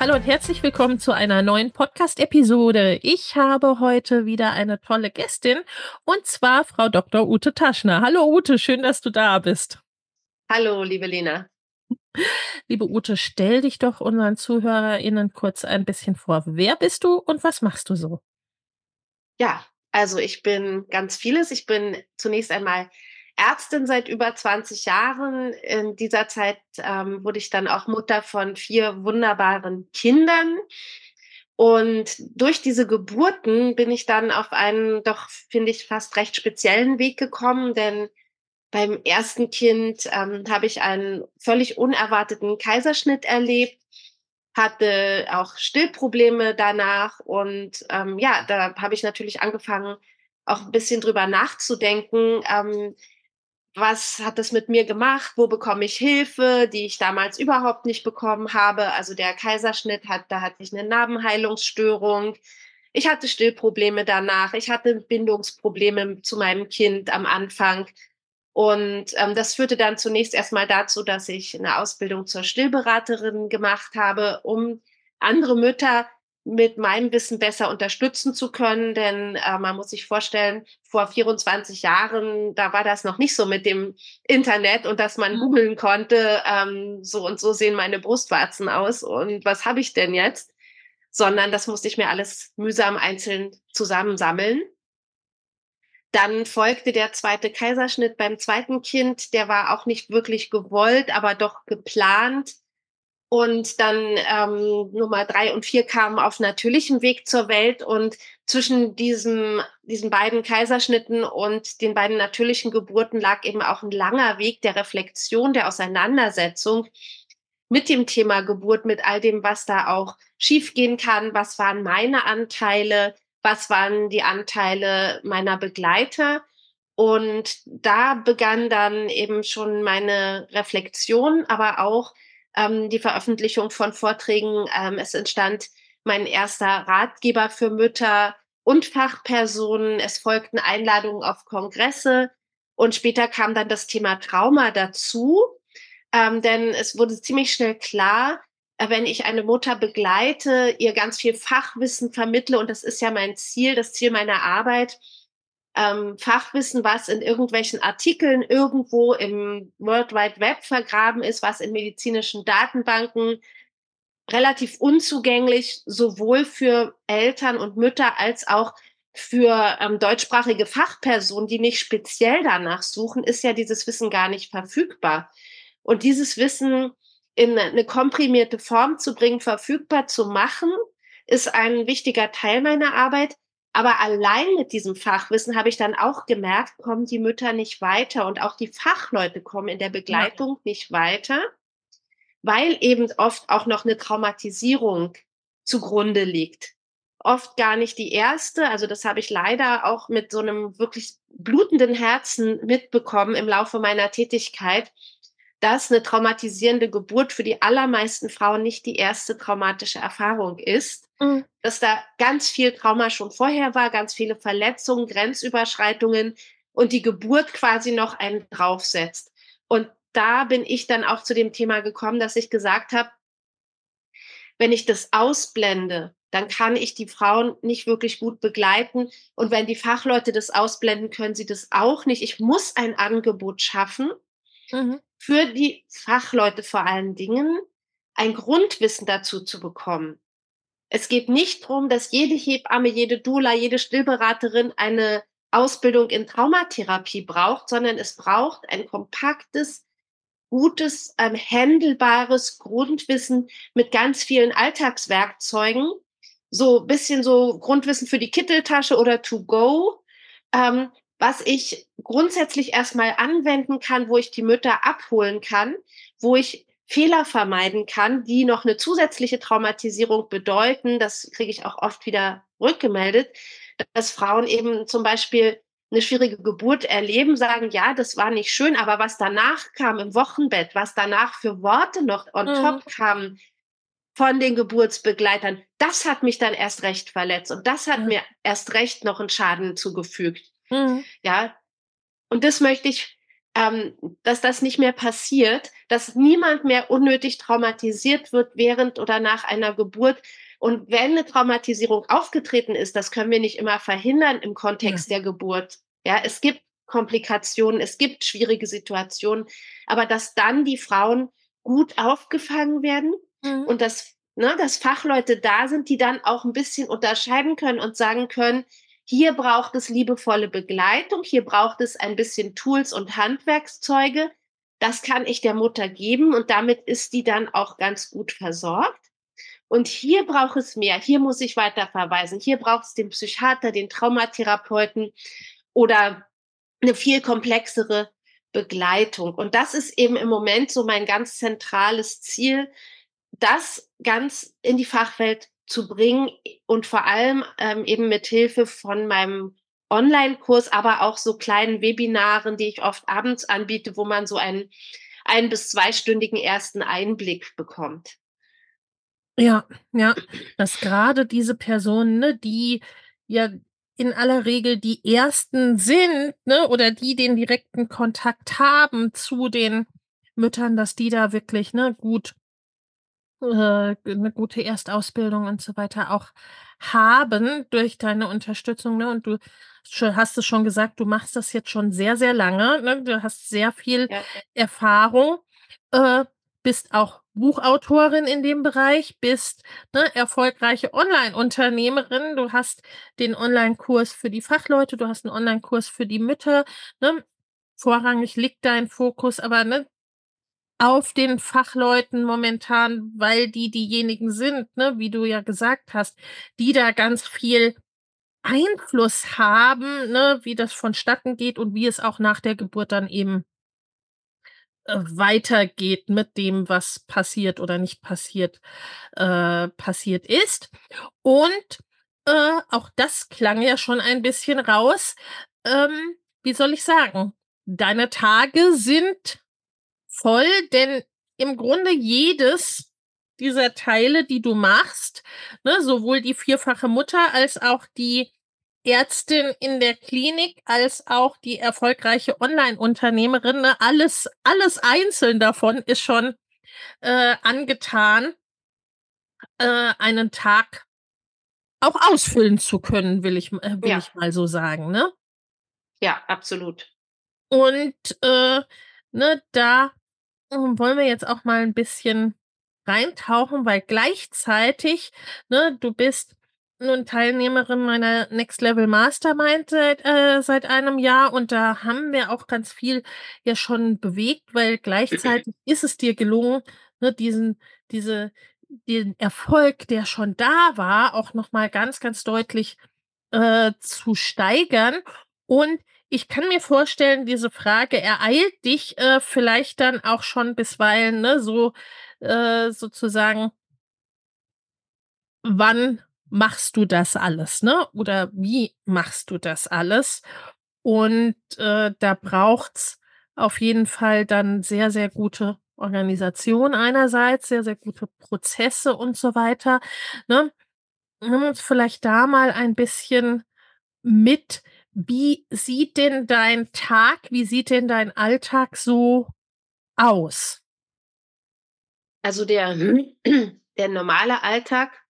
Hallo und herzlich willkommen zu einer neuen Podcast-Episode. Ich habe heute wieder eine tolle Gästin und zwar Frau Dr. Ute Taschner. Hallo Ute, schön, dass du da bist. Hallo, liebe Lena. Liebe Ute, stell dich doch unseren ZuhörerInnen kurz ein bisschen vor. Wer bist du und was machst du so? Ja, also ich bin ganz vieles. Ich bin zunächst einmal Ärztin seit über 20 Jahren. In dieser Zeit ähm, wurde ich dann auch Mutter von vier wunderbaren Kindern. Und durch diese Geburten bin ich dann auf einen doch, finde ich, fast recht speziellen Weg gekommen, denn beim ersten Kind ähm, habe ich einen völlig unerwarteten Kaiserschnitt erlebt hatte auch Stillprobleme danach und ähm, ja, da habe ich natürlich angefangen, auch ein bisschen drüber nachzudenken, ähm, was hat das mit mir gemacht, wo bekomme ich Hilfe, die ich damals überhaupt nicht bekommen habe. Also der Kaiserschnitt hat, da hatte ich eine Narbenheilungsstörung. Ich hatte Stillprobleme danach. Ich hatte Bindungsprobleme zu meinem Kind am Anfang. Und ähm, das führte dann zunächst erstmal dazu, dass ich eine Ausbildung zur Stillberaterin gemacht habe, um andere Mütter mit meinem Wissen besser unterstützen zu können. Denn äh, man muss sich vorstellen, vor 24 Jahren, da war das noch nicht so mit dem Internet und dass man mhm. googeln konnte, ähm, so und so sehen meine Brustwarzen aus und was habe ich denn jetzt? Sondern das musste ich mir alles mühsam einzeln zusammensammeln. Dann folgte der zweite Kaiserschnitt beim zweiten Kind. Der war auch nicht wirklich gewollt, aber doch geplant. Und dann ähm, Nummer drei und vier kamen auf natürlichem Weg zur Welt. Und zwischen diesem, diesen beiden Kaiserschnitten und den beiden natürlichen Geburten lag eben auch ein langer Weg der Reflexion, der Auseinandersetzung mit dem Thema Geburt, mit all dem, was da auch schiefgehen kann. Was waren meine Anteile? was waren die Anteile meiner Begleiter. Und da begann dann eben schon meine Reflexion, aber auch ähm, die Veröffentlichung von Vorträgen. Ähm, es entstand mein erster Ratgeber für Mütter und Fachpersonen. Es folgten Einladungen auf Kongresse und später kam dann das Thema Trauma dazu, ähm, denn es wurde ziemlich schnell klar, äh, wenn ich eine Mutter begleite, ihr ganz viel Fachwissen vermittle, und das ist ja mein Ziel, das Ziel meiner Arbeit, ähm, Fachwissen, was in irgendwelchen Artikeln irgendwo im World Wide Web vergraben ist, was in medizinischen Datenbanken relativ unzugänglich sowohl für Eltern und Mütter als auch für ähm, deutschsprachige Fachpersonen, die nicht speziell danach suchen, ist ja dieses Wissen gar nicht verfügbar. Und dieses Wissen in eine komprimierte Form zu bringen, verfügbar zu machen, ist ein wichtiger Teil meiner Arbeit. Aber allein mit diesem Fachwissen habe ich dann auch gemerkt, kommen die Mütter nicht weiter und auch die Fachleute kommen in der Begleitung ja. nicht weiter, weil eben oft auch noch eine Traumatisierung zugrunde liegt. Oft gar nicht die erste. Also das habe ich leider auch mit so einem wirklich blutenden Herzen mitbekommen im Laufe meiner Tätigkeit, dass eine traumatisierende Geburt für die allermeisten Frauen nicht die erste traumatische Erfahrung ist, mhm. dass da ganz viel Trauma schon vorher war, ganz viele Verletzungen, Grenzüberschreitungen und die Geburt quasi noch einen draufsetzt. Und da bin ich dann auch zu dem Thema gekommen, dass ich gesagt habe, wenn ich das ausblende, dann kann ich die Frauen nicht wirklich gut begleiten. Und wenn die Fachleute das ausblenden, können sie das auch nicht. Ich muss ein Angebot schaffen, mhm. für die Fachleute vor allen Dingen ein Grundwissen dazu zu bekommen. Es geht nicht darum, dass jede Hebamme, jede Dula, jede Stillberaterin eine Ausbildung in Traumatherapie braucht, sondern es braucht ein kompaktes, gutes, ähm, handelbares Grundwissen mit ganz vielen Alltagswerkzeugen. So bisschen so Grundwissen für die Kitteltasche oder to go, ähm, was ich grundsätzlich erstmal anwenden kann, wo ich die Mütter abholen kann, wo ich Fehler vermeiden kann, die noch eine zusätzliche Traumatisierung bedeuten. Das kriege ich auch oft wieder rückgemeldet, dass Frauen eben zum Beispiel eine schwierige Geburt erleben, sagen, ja, das war nicht schön, aber was danach kam im Wochenbett, was danach für Worte noch on mhm. top kamen von den Geburtsbegleitern, das hat mich dann erst recht verletzt und das hat mhm. mir erst recht noch einen Schaden zugefügt. Mhm. Ja, und das möchte ich ähm, dass das nicht mehr passiert, dass niemand mehr unnötig traumatisiert wird während oder nach einer Geburt. Und wenn eine Traumatisierung aufgetreten ist, das können wir nicht immer verhindern im Kontext ja. der Geburt. Ja, es gibt Komplikationen, es gibt schwierige Situationen, aber dass dann die Frauen gut aufgefangen werden mhm. und dass, ne, dass Fachleute da sind, die dann auch ein bisschen unterscheiden können und sagen können, hier braucht es liebevolle Begleitung, hier braucht es ein bisschen Tools und Handwerkszeuge. Das kann ich der Mutter geben und damit ist die dann auch ganz gut versorgt. Und hier braucht es mehr, hier muss ich weiter verweisen, hier braucht es den Psychiater, den Traumatherapeuten oder eine viel komplexere Begleitung. Und das ist eben im Moment so mein ganz zentrales Ziel, das ganz in die Fachwelt zu bringen und vor allem ähm, eben mit Hilfe von meinem Online-Kurs, aber auch so kleinen Webinaren, die ich oft abends anbiete, wo man so einen ein- bis zweistündigen ersten Einblick bekommt. Ja, ja, dass gerade diese Personen, ne, die ja in aller Regel die ersten sind, ne, oder die den direkten Kontakt haben zu den Müttern, dass die da wirklich, ne, gut äh, 'ne gute Erstausbildung und so weiter auch haben durch deine Unterstützung, ne? Und du hast es schon gesagt, du machst das jetzt schon sehr, sehr lange, ne? Du hast sehr viel Ja. Erfahrung, äh, bist auch Buchautorin in dem Bereich, bist, ne, erfolgreiche Online-Unternehmerin. Du hast den Online-Kurs für die Fachleute, du hast 'n Online-Kurs für die Mütter, ne? Vorrangig liegt dein Fokus aber, ne, auf den Fachleuten momentan, weil die diejenigen sind, ne, wie du ja gesagt hast, die da ganz viel Einfluss haben, ne, wie das vonstatten geht und wie es auch nach der Geburt dann eben äh, weitergeht mit dem, was passiert oder nicht passiert, äh, passiert ist. Und äh, auch das klang ja schon ein bisschen raus. Ähm, wie soll ich sagen? Deine Tage sind voll, denn im Grunde jedes dieser Teile, die du machst, ne, sowohl die vierfache Mutter als auch die Ärztin in der Klinik, als auch die erfolgreiche Online-Unternehmerin, ne, alles, alles einzeln davon ist schon äh, angetan, äh, einen Tag auch ausfüllen zu können, will ich, äh, will ja. ich mal so sagen, ne? Ja, absolut. Und äh, ne, da wollen wir jetzt auch mal ein bisschen reintauchen, weil gleichzeitig, ne, du bist nun Teilnehmerin meiner Next Level Mastermind seit, äh, seit einem Jahr und da haben wir auch ganz viel ja schon bewegt, weil gleichzeitig ist es dir gelungen, ne, diesen, diese, den Erfolg, der schon da war, auch nochmal ganz, ganz deutlich äh, zu steigern. Und ich kann mir vorstellen, diese Frage ereilt dich äh, vielleicht dann auch schon bisweilen, ne, so äh, sozusagen, wann machst du das alles, ne? Oder wie machst du das alles? Und äh, da braucht's auf jeden Fall dann sehr, sehr gute Organisation einerseits, sehr, sehr gute Prozesse und so weiter. Ne? Nimm uns vielleicht da mal ein bisschen mit, wie sieht denn dein Tag, wie sieht denn dein Alltag so aus? Also der, der normale Alltag,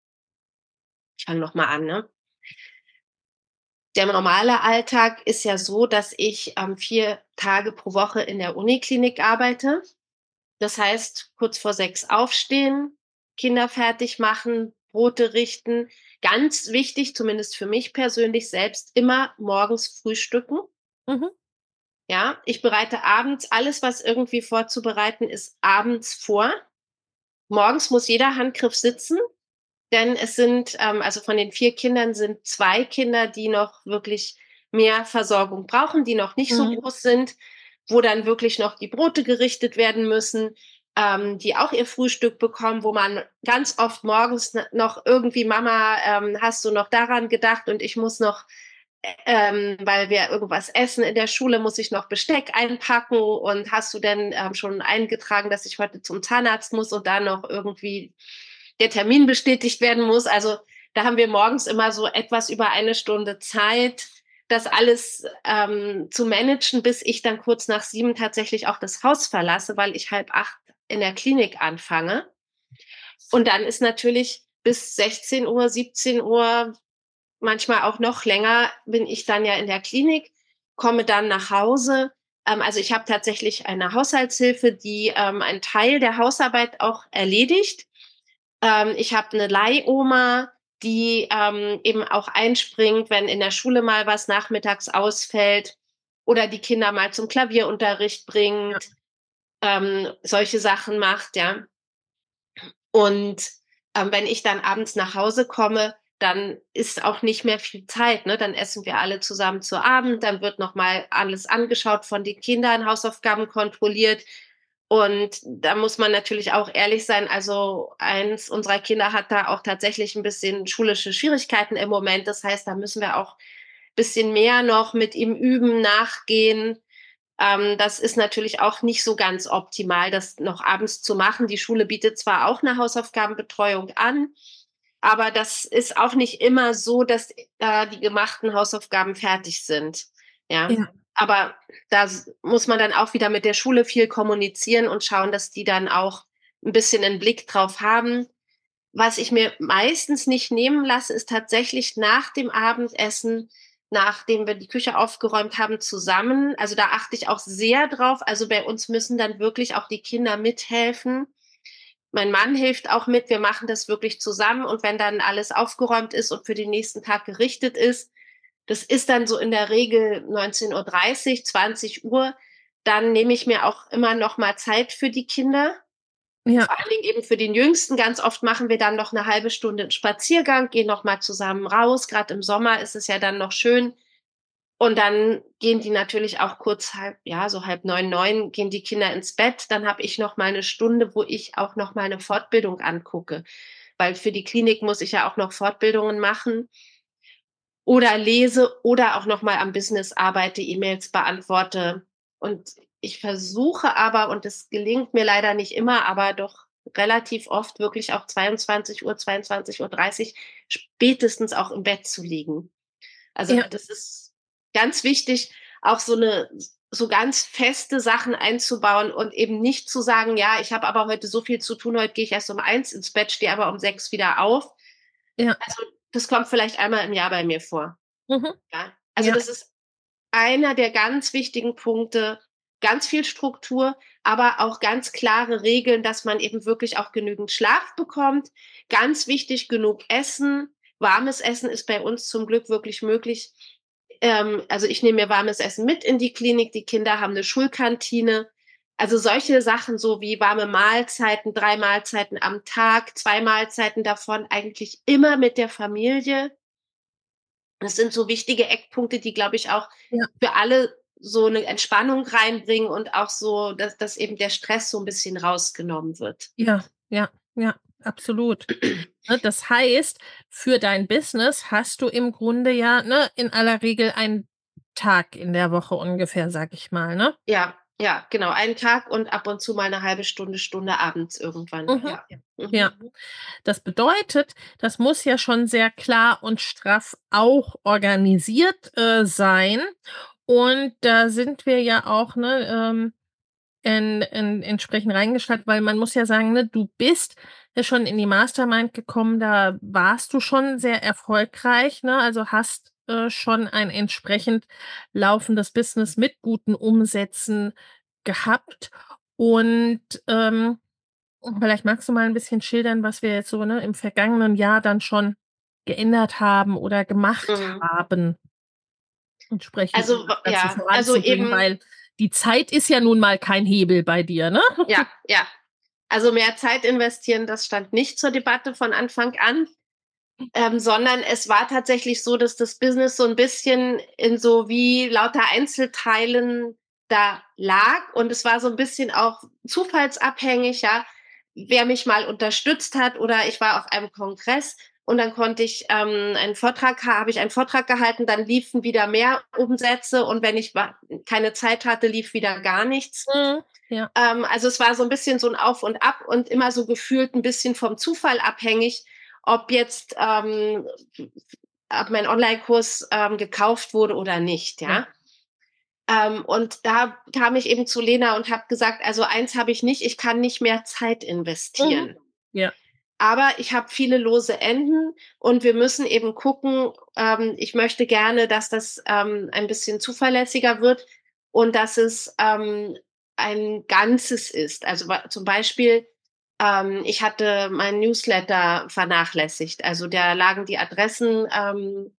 ich fange nochmal an, ne? der normale Alltag ist ja so, dass ich ähm, vier Tage pro Woche in der Uniklinik arbeite. Das heißt, kurz vor sechs aufstehen, Kinder fertig machen, Brote richten. Ganz wichtig, zumindest für mich persönlich selbst, immer morgens frühstücken. Mhm. Ja, ich bereite abends alles, was irgendwie vorzubereiten ist, abends vor. Morgens muss jeder Handgriff sitzen, denn es sind, ähm, also von den vier Kindern sind zwei Kinder, die noch wirklich mehr Versorgung brauchen, die noch nicht mhm. so groß sind, wo dann wirklich noch die Brote gerichtet werden müssen, ähm, die auch ihr Frühstück bekommen, wo man ganz oft morgens noch irgendwie, Mama, ähm, hast du noch daran gedacht und ich muss noch ähm, weil wir irgendwas essen in der Schule, muss ich noch Besteck einpacken und hast du denn ähm, schon eingetragen, dass ich heute zum Zahnarzt muss und dann noch irgendwie der Termin bestätigt werden muss. Also da haben wir morgens immer so etwas über eine Stunde Zeit, das alles ähm, zu managen, bis ich dann kurz nach sieben tatsächlich auch das Haus verlasse, weil ich halb acht in der Klinik anfange. Und dann ist natürlich bis 16 Uhr, 17 Uhr manchmal auch noch länger bin ich dann ja in der Klinik, komme dann nach Hause. Ähm, also ich habe tatsächlich eine Haushaltshilfe, die ähm, einen Teil der Hausarbeit auch erledigt. Ähm, ich habe eine Leihoma, die eben auch einspringt, wenn in der Schule mal was nachmittags ausfällt oder die Kinder mal zum Klavierunterricht bringt, ähm, solche Sachen macht, ja. Und ähm, wenn ich dann abends nach Hause komme, dann ist auch nicht mehr viel Zeit. Ne? Dann essen wir alle zusammen zu Abend, dann wird nochmal alles angeschaut von den Kindern, Hausaufgaben kontrolliert. Und da muss man natürlich auch ehrlich sein. Also eins unserer Kinder hat da auch tatsächlich ein bisschen schulische Schwierigkeiten im Moment. Das heißt, da müssen wir auch ein bisschen mehr noch mit ihm üben, nachgehen. Ähm, das ist natürlich auch nicht so ganz optimal, das noch abends zu machen. Die Schule bietet zwar auch eine Hausaufgabenbetreuung an, aber das ist auch nicht immer so, dass äh, die gemachten Hausaufgaben fertig sind. Ja? ja. Aber da muss man dann auch wieder mit der Schule viel kommunizieren und schauen, dass die dann auch ein bisschen einen Blick drauf haben. Was ich mir meistens nicht nehmen lasse, ist tatsächlich nach dem Abendessen, nachdem wir die Küche aufgeräumt haben, zusammen. Also da achte ich auch sehr drauf. Also bei uns müssen dann wirklich auch die Kinder mithelfen mein Mann hilft auch mit. Wir machen das wirklich zusammen. Und wenn dann alles aufgeräumt ist und für den nächsten Tag gerichtet ist, das ist dann so in der Regel 19.30 Uhr, 20 Uhr, dann nehme ich mir auch immer noch mal Zeit für die Kinder. Ja. Vor allen Dingen eben für den Jüngsten. Ganz oft machen wir dann noch eine halbe Stunde einen Spaziergang, gehen noch mal zusammen raus. Gerade im Sommer ist es ja dann noch schön, und dann gehen die natürlich auch kurz halb, ja, so halb neun, neun gehen die Kinder ins Bett. Dann habe ich noch mal eine Stunde, wo ich auch noch mal eine Fortbildung angucke. Weil für die Klinik muss ich ja auch noch Fortbildungen machen oder lese oder auch noch mal am Business arbeite, E-Mails beantworte. Und ich versuche aber, und das gelingt mir leider nicht immer, aber doch relativ oft wirklich auch 22 Uhr, 22 Uhr 30 spätestens auch im Bett zu liegen. Also ja. das ist ganz wichtig, auch so eine so ganz feste Sachen einzubauen und eben nicht zu sagen, ja, ich habe aber heute so viel zu tun, heute gehe ich erst um eins ins Bett, stehe aber um sechs wieder auf. Ja. Also das kommt vielleicht einmal im Jahr bei mir vor. Mhm. Ja. Also ja. das ist einer der ganz wichtigen Punkte, ganz viel Struktur, aber auch ganz klare Regeln, dass man eben wirklich auch genügend Schlaf bekommt. Ganz wichtig, genug Essen. Warmes Essen ist bei uns zum Glück wirklich möglich ähm, also ich nehme mir warmes Essen mit in die Klinik, die Kinder haben eine Schulkantine. Also solche Sachen so wie warme Mahlzeiten, drei Mahlzeiten am Tag, zwei Mahlzeiten davon eigentlich immer mit der Familie. Das sind so wichtige Eckpunkte, die, glaube ich, auch ja. für alle so eine Entspannung reinbringen und auch so, dass, dass eben der Stress so ein bisschen rausgenommen wird. Ja, ja, ja absolut. Ne, das heißt, für dein Business hast du im Grunde ja ne, in aller Regel einen Tag in der Woche ungefähr, sag ich mal, ne? Ja, ja, genau. Einen Tag und ab und zu mal eine halbe Stunde, Stunde abends irgendwann. Mhm. Ja. Mhm. ja. Das bedeutet, das muss ja schon sehr klar und straff auch organisiert äh, sein. Und da sind wir ja auch, ne, ähm, in, in, entsprechend reingestaltet, weil man muss ja sagen, ne, du bist ja schon in die Mastermind gekommen, da warst du schon sehr erfolgreich, ne? Also hast äh, schon ein entsprechend laufendes Business mit guten Umsätzen gehabt. Und ähm, vielleicht magst du mal ein bisschen schildern, was wir jetzt so ne, im vergangenen Jahr dann schon geändert haben oder gemacht mhm. haben. Entsprechend also, ja, also eben, weil die Zeit ist ja nun mal kein Hebel bei dir, ne? Ja, ja. Also mehr Zeit investieren, das stand nicht zur Debatte von Anfang an, ähm, sondern es war tatsächlich so, dass das Business so ein bisschen in so wie lauter Einzelteilen da lag und es war so ein bisschen auch zufallsabhängig, ja, wer mich mal unterstützt hat oder ich war auf einem Kongress und dann konnte ich ähm, einen Vortrag, habe ich einen Vortrag gehalten, dann liefen wieder mehr Umsätze und wenn ich keine Zeit hatte, lief wieder gar nichts. Mhm, ja. ähm, also es war so ein bisschen so ein Auf und Ab und immer so gefühlt ein bisschen vom Zufall abhängig, ob jetzt ähm, ob mein Online-Kurs ähm, gekauft wurde oder nicht, ja. ja. Ähm, und da kam ich eben zu Lena und habe gesagt, also eins habe ich nicht, ich kann nicht mehr Zeit investieren. Mhm. Ja. Aber ich habe viele lose Enden und wir müssen eben gucken, ähm, ich möchte gerne, dass das ähm, ein bisschen zuverlässiger wird und dass es ähm, ein Ganzes ist. Also zum Beispiel, ähm, ich hatte mein Newsletter vernachlässigt. Also da lagen die Adressen ähm,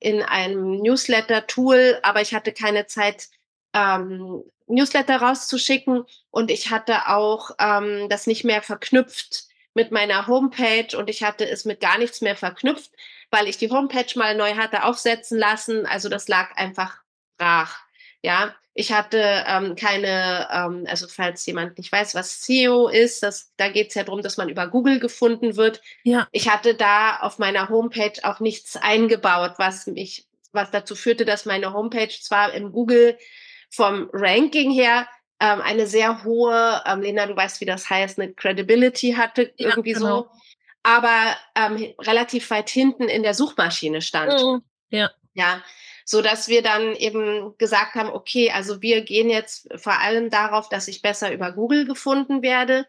in einem Newsletter-Tool, aber ich hatte keine Zeit, ähm, Newsletter rauszuschicken und ich hatte auch das nicht mehr verknüpft mit meiner Homepage und ich hatte es mit gar nichts mehr verknüpft, weil ich die Homepage mal neu hatte aufsetzen lassen. Also das lag einfach brach. Ja, ich hatte ähm, keine, ähm, also falls jemand nicht weiß, was SEO ist, das, da geht es ja darum, dass man über Google gefunden wird. Ja. Ich hatte da auf meiner Homepage auch nichts eingebaut, was mich, was dazu führte, dass meine Homepage zwar im Google vom Ranking her ähm, eine sehr hohe, ähm, Lena, du weißt, wie das heißt, eine Credibility hatte, ja, irgendwie genau. so, aber ähm, relativ weit hinten in der Suchmaschine stand. Mhm. Ja. Ja. So dass wir dann eben gesagt haben, okay, also wir gehen jetzt vor allem darauf, dass ich besser über Google gefunden werde.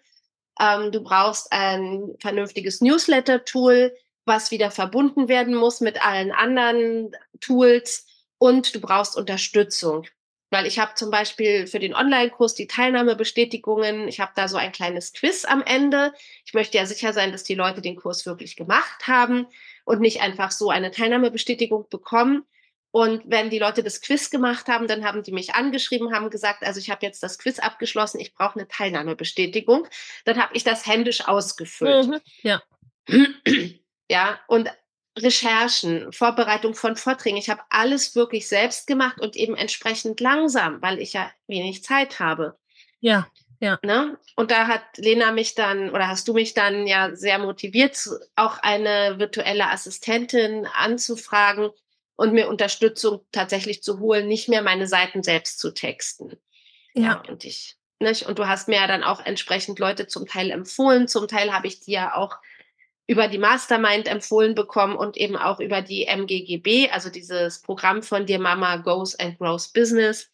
Ähm, du brauchst ein vernünftiges Newsletter-Tool, was wieder verbunden werden muss mit allen anderen Tools und du brauchst Unterstützung. Weil ich habe zum Beispiel für den Online-Kurs die Teilnahmebestätigungen, ich habe da so ein kleines Quiz am Ende. Ich möchte ja sicher sein, dass die Leute den Kurs wirklich gemacht haben und nicht einfach so eine Teilnahmebestätigung bekommen. Und wenn die Leute das Quiz gemacht haben, dann haben die mich angeschrieben, haben gesagt, also ich habe jetzt das Quiz abgeschlossen, ich brauche eine Teilnahmebestätigung. Dann habe ich das händisch ausgefüllt. Mhm, ja. Ja, und Recherchen, Vorbereitung von Vorträgen. Ich habe alles wirklich selbst gemacht und eben entsprechend langsam, weil ich ja wenig Zeit habe. Ja, ja. Ne? Und da hat Lena mich dann oder hast du mich dann ja sehr motiviert, auch eine virtuelle Assistentin anzufragen und mir Unterstützung tatsächlich zu holen, nicht mehr meine Seiten selbst zu texten. Ja. ja und ich, nicht? Und du hast mir ja dann auch entsprechend Leute zum Teil empfohlen. Zum Teil habe ich dir ja auch über die Mastermind empfohlen bekommen und eben auch über die MGGB, also dieses Programm von dir Mama Goes and Grows Business.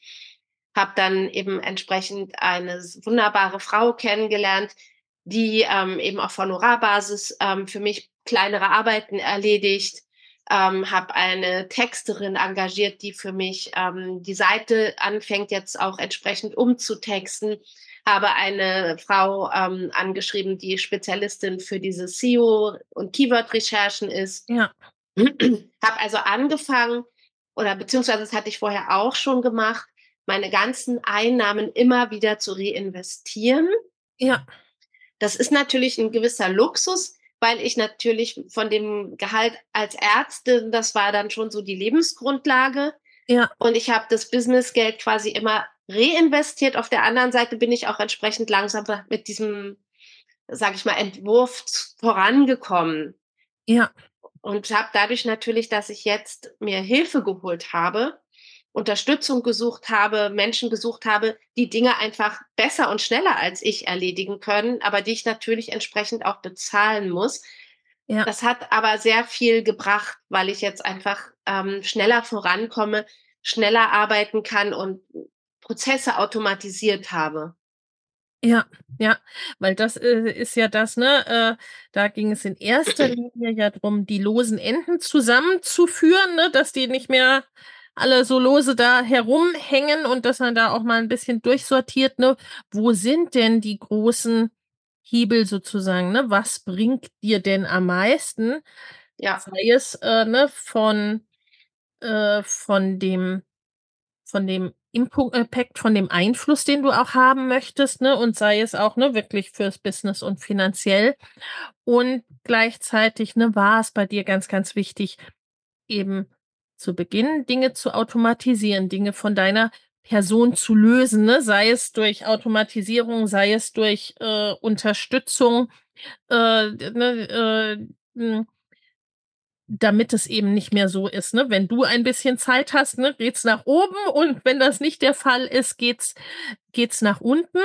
Habe dann eben entsprechend eine wunderbare Frau kennengelernt, die ähm, eben auf Honorarbasis ähm, für mich kleinere Arbeiten erledigt. Ähm, habe eine Texterin engagiert, die für mich ähm, die Seite anfängt jetzt auch entsprechend umzutexten habe eine Frau ähm, angeschrieben, die Spezialistin für diese SEO und Keyword-Recherchen ist. Ja. habe also angefangen, oder beziehungsweise das hatte ich vorher auch schon gemacht, meine ganzen Einnahmen immer wieder zu reinvestieren. Ja. Das ist natürlich ein gewisser Luxus, weil ich natürlich von dem Gehalt als Ärztin, das war dann schon so die Lebensgrundlage. Ja. Und ich habe das Businessgeld quasi immer reinvestiert. Auf der anderen Seite bin ich auch entsprechend langsam mit diesem, sage ich mal, Entwurf vorangekommen. Ja. Und habe dadurch natürlich, dass ich jetzt mir Hilfe geholt habe, Unterstützung gesucht habe, Menschen gesucht habe, die Dinge einfach besser und schneller als ich erledigen können, aber die ich natürlich entsprechend auch bezahlen muss. Ja. Das hat aber sehr viel gebracht, weil ich jetzt einfach ähm, schneller vorankomme, schneller arbeiten kann und Prozesse automatisiert habe. Ja, ja, weil das äh, ist ja das, ne? Äh, da ging es in erster Linie ja darum, die losen Enden zusammenzuführen, ne? Dass die nicht mehr alle so lose da herumhängen und dass man da auch mal ein bisschen durchsortiert, ne? Wo sind denn die großen Hebel sozusagen, ne? Was bringt dir denn am meisten? Ja. Sei es, äh, ne, von, äh, von dem von dem Impact, von dem Einfluss, den du auch haben möchtest, ne? Und sei es auch, ne, wirklich fürs Business und finanziell. Und gleichzeitig, ne, war es bei dir ganz, ganz wichtig, eben zu Beginn Dinge zu automatisieren, Dinge von deiner Person zu lösen, ne? sei es durch Automatisierung, sei es durch äh, Unterstützung, äh, ne, äh, hm, damit es eben nicht mehr so ist, ne? Wenn du ein bisschen Zeit hast, ne, geht's nach oben und wenn das nicht der Fall ist, geht's geht's nach unten.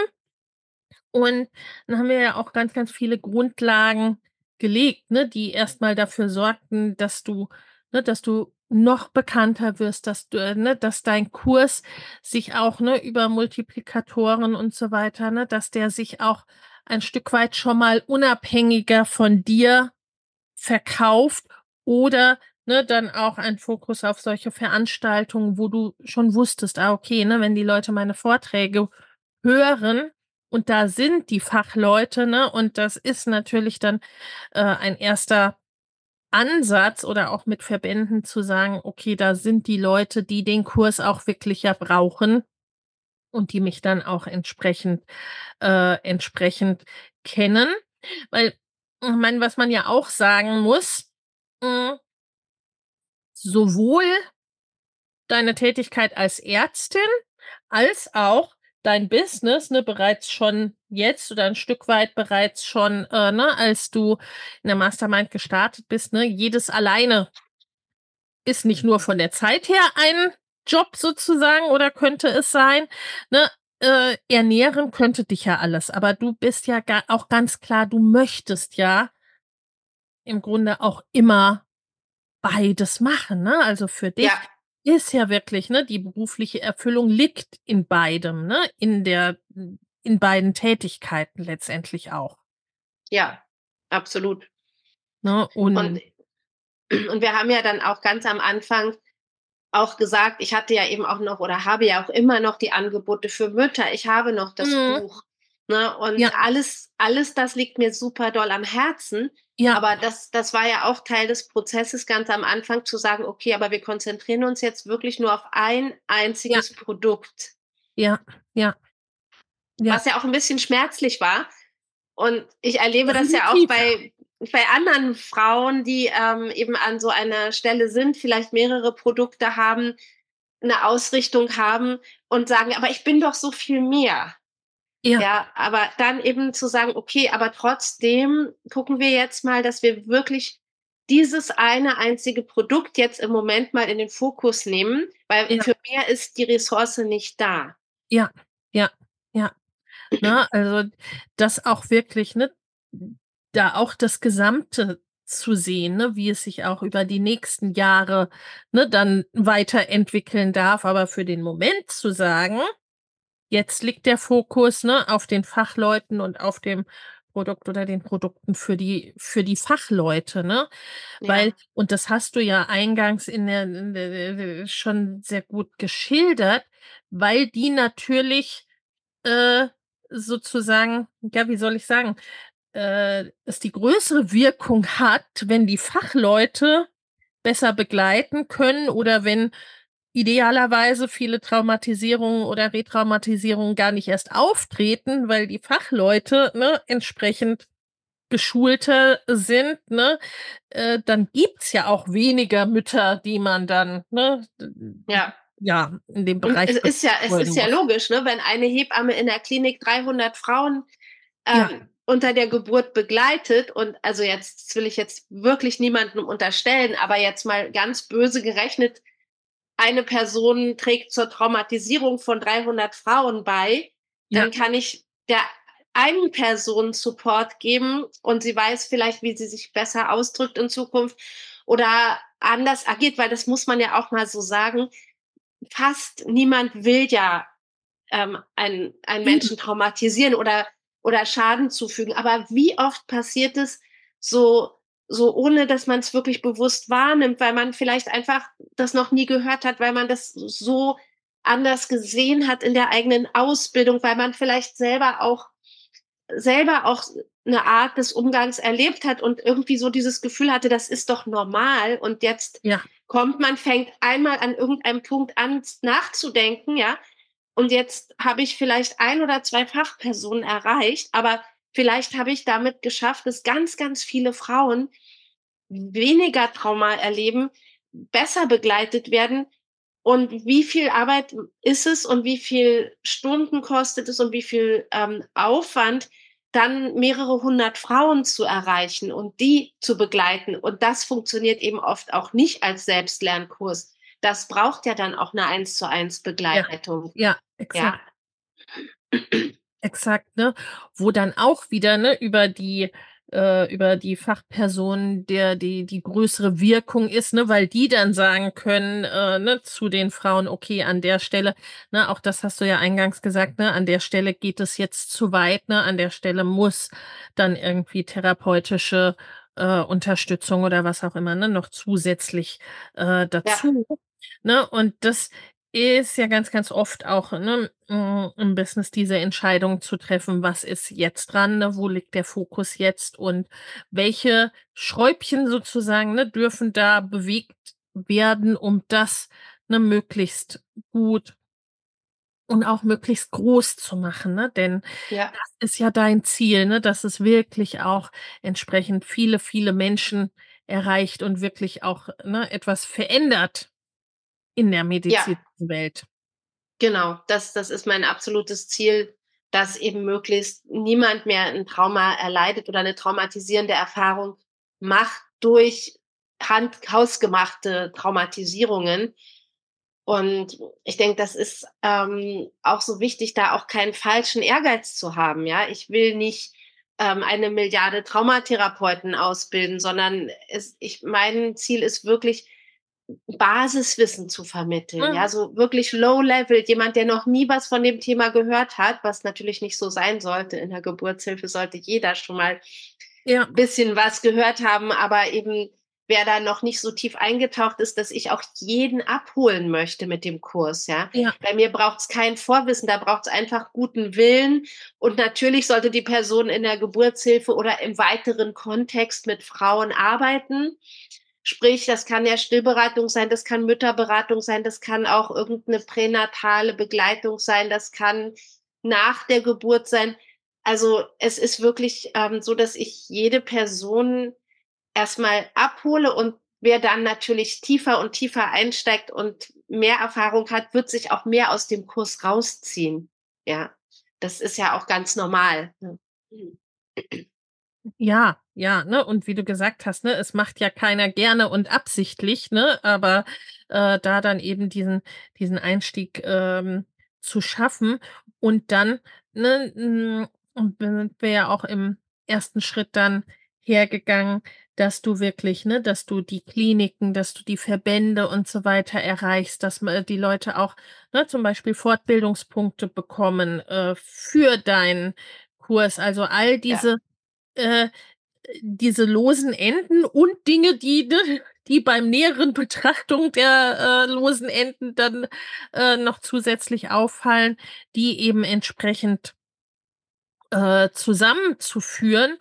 Und dann haben wir ja auch ganz, ganz viele Grundlagen gelegt, ne, die erstmal dafür sorgten, dass du, ne, dass du noch bekannter wirst, dass du, ne, dass dein Kurs sich auch, ne, über Multiplikatoren und so weiter, ne, dass der sich auch ein Stück weit schon mal unabhängiger von dir verkauft oder ne, dann auch ein Fokus auf solche Veranstaltungen, wo du schon wusstest, ah, okay, ne, wenn die Leute meine Vorträge hören und da sind die Fachleute, ne, und das ist natürlich dann äh, ein erster Ansatz oder auch mit Verbänden zu sagen, okay, da sind die Leute, die den Kurs auch wirklich ja brauchen und die mich dann auch entsprechend äh, entsprechend kennen, weil ich meine, was man ja auch sagen muss, hm. Sowohl deine Tätigkeit als Ärztin als auch dein Business, ne, bereits schon jetzt oder ein Stück weit bereits schon, äh, ne, als du in der Mastermind gestartet bist, ne, jedes alleine ist nicht nur von der Zeit her ein Job sozusagen oder könnte es sein, ne, äh, ernähren könnte dich ja alles, aber du bist ja ga auch ganz klar, du möchtest ja im Grunde auch immer beides machen, ne? Also für dich Ja. Ist ja wirklich, ne, die berufliche Erfüllung liegt in beidem, ne? In der in beiden Tätigkeiten letztendlich auch. Ja, absolut. Ne? Und Und und wir haben ja dann auch ganz am Anfang auch gesagt ich hatte ja eben auch noch oder habe ja auch immer noch die Angebote für Mütter. Ich habe noch das Mhm. Buch, ne? Und Ja. alles alles das liegt mir super doll am Herzen. Ja. Aber das das war ja auch Teil des Prozesses ganz am Anfang zu sagen: „Okay, aber wir konzentrieren uns jetzt wirklich nur auf ein einziges Produkt.“ Ja, ja. Ja. Was ja auch 'n bisschen schmerzlich war. Und ich erlebe das ja auch bei bei anderen Frauen, die, ähm, eben an so einer Stelle sind, vielleicht mehrere Produkte haben, 'ne Ausrichtung haben und sagen: „Aber ich bin doch so viel mehr.“ Ja. Ja, aber dann eben zu sagen: „Okay, aber trotzdem gucken wir jetzt mal, dass wir wirklich dieses eine einzige Produkt jetzt im Moment mal in den Fokus nehmen, weil Ja. für mehr ist die Ressource nicht da.“ Ja, ja, ja. Ne, also das auch wirklich, ne, da auch das Gesamte zu sehen, ne, wie es sich auch über die nächsten Jahre, ne, dann weiterentwickeln darf. Aber für den Moment zu sagen: „Jetzt liegt der Fokus, ne, auf den Fachleuten und auf dem Produkt oder den Produkten für die für die Fachleute“, ne? Weil Ja. und das hast du ja eingangs in der in der schon sehr gut geschildert, weil die natürlich, äh, sozusagen ja, wie soll ich sagen, äh, es die größere Wirkung hat, wenn die Fachleute besser begleiten können oder wenn idealerweise viele Traumatisierungen oder Retraumatisierungen gar nicht erst auftreten, weil die Fachleute, ne, entsprechend geschulter sind, ne? Äh, dann gibt's ja auch weniger Mütter, die man dann, ne, Ja. ja, in dem Und Bereich es ist ja es ist ja logisch, ne, wenn eine Hebamme in der Klinik 300 Frauen, ähm, Ja. unter der Geburt begleitet und also jetzt das will ich jetzt wirklich niemandem unterstellen, aber jetzt mal ganz böse gerechnet, eine Person trägt zur Traumatisierung von 300 Frauen bei, Ja. dann kann ich der einen Person Support geben und sie weiß vielleicht, wie sie sich besser ausdrückt in Zukunft oder anders agiert, weil das muss man ja auch mal so sagen, fast niemand will ja ähm, einen, einen Menschen traumatisieren oder, oder Schaden zufügen. Aber wie oft passiert es so, so ohne dass man es wirklich bewusst wahrnimmt, weil man vielleicht einfach das noch nie gehört hat, weil man das so anders gesehen hat in der eigenen Ausbildung, weil man vielleicht selber auch selber auch eine Art des Umgangs erlebt hat und irgendwie so dieses Gefühl hatte, das ist doch normal und jetzt ja. kommt man, fängt einmal an irgendeinem Punkt an nachzudenken, ja, und jetzt habe ich vielleicht ein oder zwei Fachpersonen erreicht, aber vielleicht habe ich damit geschafft, dass ganz, ganz viele Frauen weniger Trauma erleben, besser begleitet werden. Und wie viel Arbeit ist es und wie viel Stunden kostet es und wie viel ähm, Aufwand, dann mehrere hundert Frauen zu erreichen und die zu begleiten. Und das funktioniert eben oft auch nicht als Selbstlernkurs. Das braucht ja dann auch eine eins zu eins Begleitung. Ja, ja exakt. Ja. Exakt, ne? Wo dann auch wieder, ne, über die äh, über die Fachpersonen der die die größere Wirkung ist, ne, weil die dann sagen können, äh, ne, zu den Frauen, okay, an der Stelle, ne, auch das hast du ja eingangs gesagt, ne, an der Stelle geht es jetzt zu weit, ne, an der Stelle muss dann irgendwie therapeutische äh, Unterstützung oder was auch immer, ne, noch zusätzlich äh, dazu. Ja. Ne, und das ist ja ganz, ganz oft auch ne, mm, im Business diese Entscheidung zu treffen, was ist jetzt dran, ne, wo liegt der Fokus jetzt und welche Schräubchen sozusagen ne, dürfen da bewegt werden, um das ne, möglichst gut und auch möglichst groß zu machen, ne? Denn ja. das ist ja dein Ziel, ne? Dass es wirklich auch entsprechend viele, viele Menschen erreicht und wirklich auch ne, etwas verändert in der Medizinwelt. Ja. Genau, das, das ist mein absolutes Ziel, dass eben möglichst niemand mehr ein Trauma erleidet oder eine traumatisierende Erfahrung macht durch hand hausgemachte Traumatisierungen. Und ich denke, das ist ähm, auch so wichtig, da auch keinen falschen Ehrgeiz zu haben. Ja, ich will nicht ähm, eine Milliarde Traumatherapeuten ausbilden, sondern es, ich, mein Ziel ist wirklich, Basiswissen zu vermitteln. Mhm. Ja, so wirklich low level, jemand, der noch nie was von dem Thema gehört hat, was natürlich nicht so sein sollte. In der Geburtshilfe sollte jeder schon mal ja. ein bisschen was gehört haben, aber eben wer da noch nicht so tief eingetaucht ist, dass ich auch jeden abholen möchte mit dem Kurs. Ja, ja. bei mir braucht es kein Vorwissen, da braucht es einfach guten Willen und natürlich sollte die Person in der Geburtshilfe oder im weiteren Kontext mit Frauen arbeiten. Sprich, das kann ja Stillberatung sein, das kann Mütterberatung sein, das kann auch irgendeine pränatale Begleitung sein, das kann nach der Geburt sein. Also es ist wirklich ähm, so, dass ich jede Person erstmal abhole und wer dann natürlich tiefer und tiefer einsteigt und mehr Erfahrung hat, wird sich auch mehr aus dem Kurs rausziehen. Ja, das ist ja auch ganz normal. Mhm. Ja, ja, ne? Und wie du gesagt hast, ne, es macht ja keiner gerne und absichtlich, ne? Aber äh, da dann eben diesen, diesen Einstieg ähm, zu schaffen und dann, ne, und sind wir ja auch im ersten Schritt dann hergegangen, dass du wirklich, ne, dass du die Kliniken, dass du die Verbände und so weiter erreichst, dass die Leute auch, ne, zum Beispiel Fortbildungspunkte bekommen äh, für deinen Kurs. Also all diese ja äh, diese losen Enden und Dinge, die, ne, die beim näheren Betrachtung der äh, losen Enden dann äh, noch zusätzlich auffallen, die eben entsprechend äh, zusammenzuführen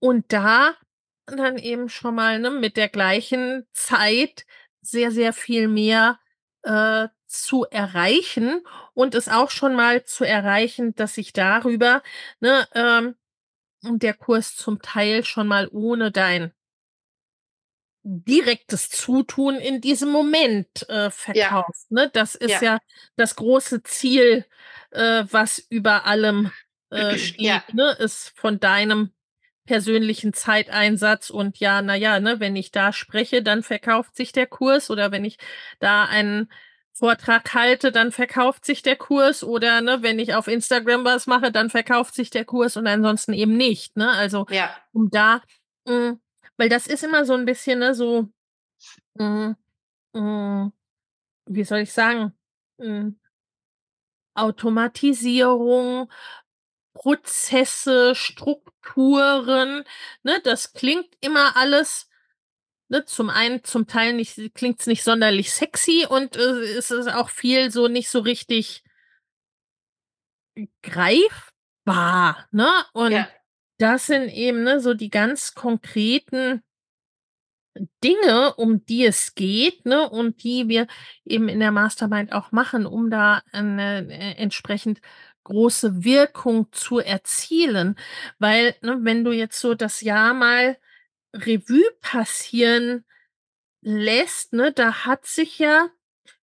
und da dann eben schon mal ne, mit der gleichen Zeit sehr, sehr viel mehr äh, zu erreichen und es auch schon mal zu erreichen, dass ich darüber ne, ähm, der Kurs zum Teil schon mal ohne dein direktes Zutun in diesem Moment äh, verkauft. Ja. Ne? Das ist ja. ja das große Ziel, äh, was über allem äh, steht, ja. ne? ist von deinem persönlichen Zeiteinsatz und ja, naja, ne, wenn ich da spreche, dann verkauft sich der Kurs oder wenn ich da einen Vortrag halte, dann verkauft sich der Kurs oder ne, wenn ich auf Instagram was mache, dann verkauft sich der Kurs und ansonsten eben nicht. Ne? Also ja. um da, mh, hm, weil das ist immer so ein bisschen ne, so, mh, hm, mh, hm, wie soll ich sagen, Automatisierung, Prozesse, Strukturen. Ne, das klingt immer alles ne, zum einen, zum Teil nicht, klingt es nicht sonderlich sexy und äh, es ist auch viel so nicht so richtig greifbar, ne? Und ja. das sind eben ne, so die ganz konkreten Dinge, um die es geht, ne, und die wir eben in der Mastermind auch machen, um da eine äh, entsprechend große Wirkung zu erzielen. Weil, ne, wenn du jetzt so das Jahr mal Revue passieren lässt, ne, da hat sich ja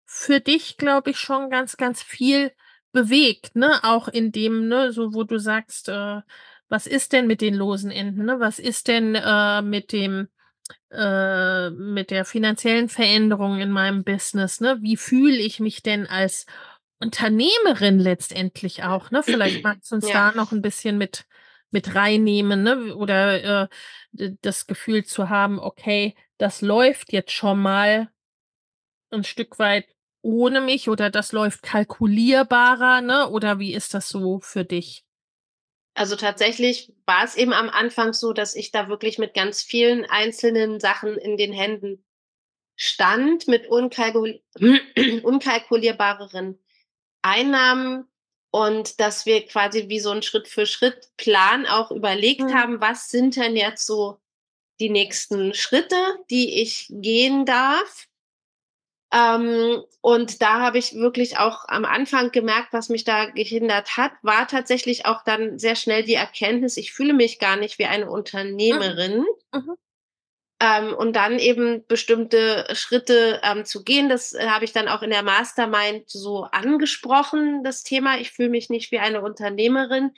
für dich, glaube ich, schon ganz, ganz viel bewegt, ne, auch in dem, ne, so wo du sagst, äh, was ist denn mit den losen Enden, ne, was ist denn äh, mit dem äh, mit der finanziellen Veränderung in meinem Business, ne? Wie fühle ich mich denn als Unternehmerin letztendlich auch, ne? Vielleicht magst du uns ja. da noch ein bisschen mit mit reinnehmen, ne? Oder äh, das Gefühl zu haben, okay, das läuft jetzt schon mal ein Stück weit ohne mich oder das läuft kalkulierbarer, ne? Oder wie ist das so für dich? Also tatsächlich war es eben am Anfang so, dass ich da wirklich mit ganz vielen einzelnen Sachen in den Händen stand, mit unkalkul unkalkulierbareren Einnahmen und dass wir quasi wie so einen Schritt für Schritt Plan auch überlegt mhm. haben, was sind denn jetzt so die nächsten Schritte, die ich gehen darf. Ähm, und da habe ich wirklich auch am Anfang gemerkt, was mich da gehindert hat, war tatsächlich auch dann sehr schnell die Erkenntnis, ich fühle mich gar nicht wie eine Unternehmerin. Mhm. Mhm. Ähm, und dann eben bestimmte Schritte ähm, zu gehen. Das äh, habe ich dann auch in der Mastermind so angesprochen, das Thema. Ich fühle mich nicht wie eine Unternehmerin.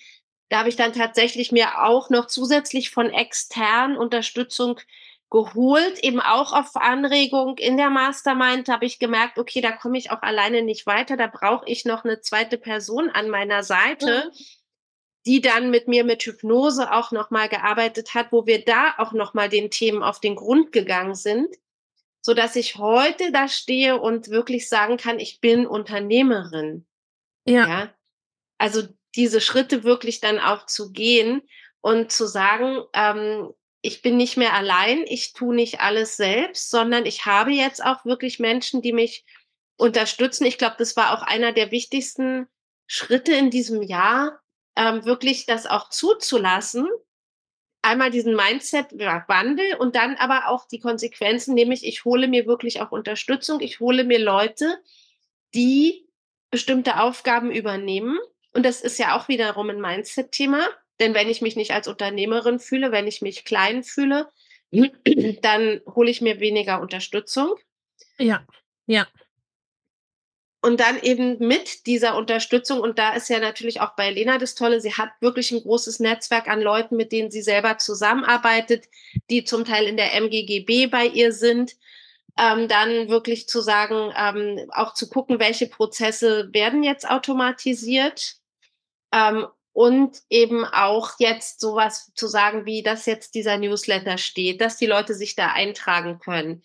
Da habe ich dann tatsächlich mir auch noch zusätzlich von extern Unterstützung geholt, eben auch auf Anregung in der Mastermind habe ich gemerkt, okay, da komme ich auch alleine nicht weiter, da brauche ich noch eine zweite Person an meiner Seite, mhm. Die dann mit mir mit Hypnose auch nochmal gearbeitet hat, wo wir da auch nochmal den Themen auf den Grund gegangen sind, so dass ich heute da stehe und wirklich sagen kann, ich bin Unternehmerin. Ja. ja? Also diese Schritte wirklich dann auch zu gehen und zu sagen, ähm, ich bin nicht mehr allein, ich tue nicht alles selbst, sondern ich habe jetzt auch wirklich Menschen, die mich unterstützen. Ich glaube, das war auch einer der wichtigsten Schritte in diesem Jahr, ähm, wirklich das auch zuzulassen. Einmal diesen Mindset-Wandel und dann aber auch die Konsequenzen, nämlich ich hole mir wirklich auch Unterstützung, ich hole mir Leute, die bestimmte Aufgaben übernehmen. Und das ist ja auch wiederum ein Mindset-Thema denn wenn ich mich nicht als Unternehmerin fühle, wenn ich mich klein fühle, dann hole ich mir weniger Unterstützung. Ja, ja. Und dann eben mit dieser Unterstützung, und da ist ja natürlich auch bei Lena das Tolle, sie hat wirklich ein großes Netzwerk an Leuten, mit denen sie selber zusammenarbeitet, die zum Teil in der MGGB bei ihr sind. Ähm, dann wirklich zu sagen, ähm, auch zu gucken, welche Prozesse werden jetzt automatisiert ähm, und eben auch jetzt sowas zu sagen, wie dass jetzt dieser Newsletter steht, dass die Leute sich da eintragen können,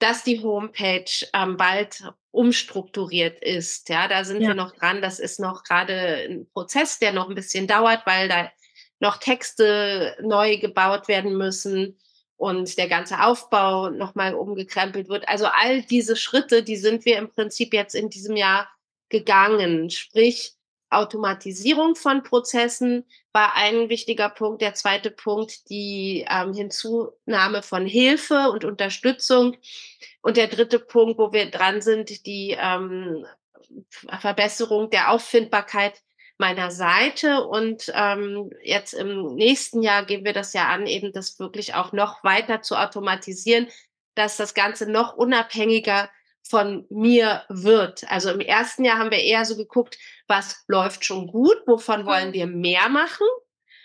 dass die Homepage ähm, bald umstrukturiert ist. Ja, da sind ja. wir noch dran. Das ist noch gerade ein Prozess, der noch ein bisschen dauert, weil da noch Texte neu gebaut werden müssen und der ganze Aufbau nochmal umgekrempelt wird. Also all diese Schritte, die sind wir im Prinzip jetzt in diesem Jahr gegangen. Sprich, Automatisierung von Prozessen war ein wichtiger Punkt. Der zweite Punkt, die ähm, Hinzunahme von Hilfe und Unterstützung. Und der dritte Punkt, wo wir dran sind, die ähm, Verbesserung der Auffindbarkeit meiner Seite. Und ähm, jetzt im nächsten Jahr gehen wir das ja an, eben das wirklich auch noch weiter zu automatisieren, dass das Ganze noch unabhängiger von mir wird. Also im ersten Jahr haben wir eher so geguckt, was läuft schon gut, wovon wollen mhm. wir mehr machen.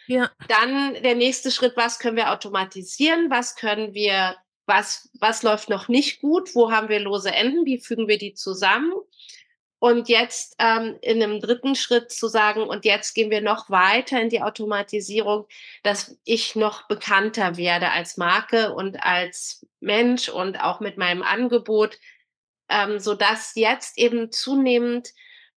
Ja. Dann der nächste Schritt, was können wir automatisieren, was können wir, was, was läuft noch nicht gut, wo haben wir lose Enden, wie fügen wir die zusammen. Und jetzt ähm, in einem dritten Schritt zu sagen, und jetzt gehen wir noch weiter in die Automatisierung, dass ich noch bekannter werde als Marke und als Mensch und auch mit meinem Angebot, ähm, so dass jetzt eben zunehmend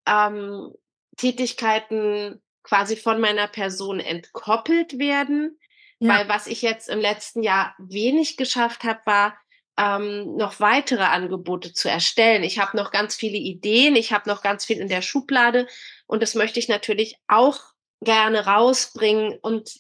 ähm, Tätigkeiten quasi von meiner Person entkoppelt werden. Ja. Weil was ich jetzt im letzten Jahr wenig geschafft habe, war, ähm, noch weitere Angebote zu erstellen. Ich habe noch ganz viele Ideen, ich habe noch ganz viel in der Schublade und das möchte ich natürlich auch gerne rausbringen und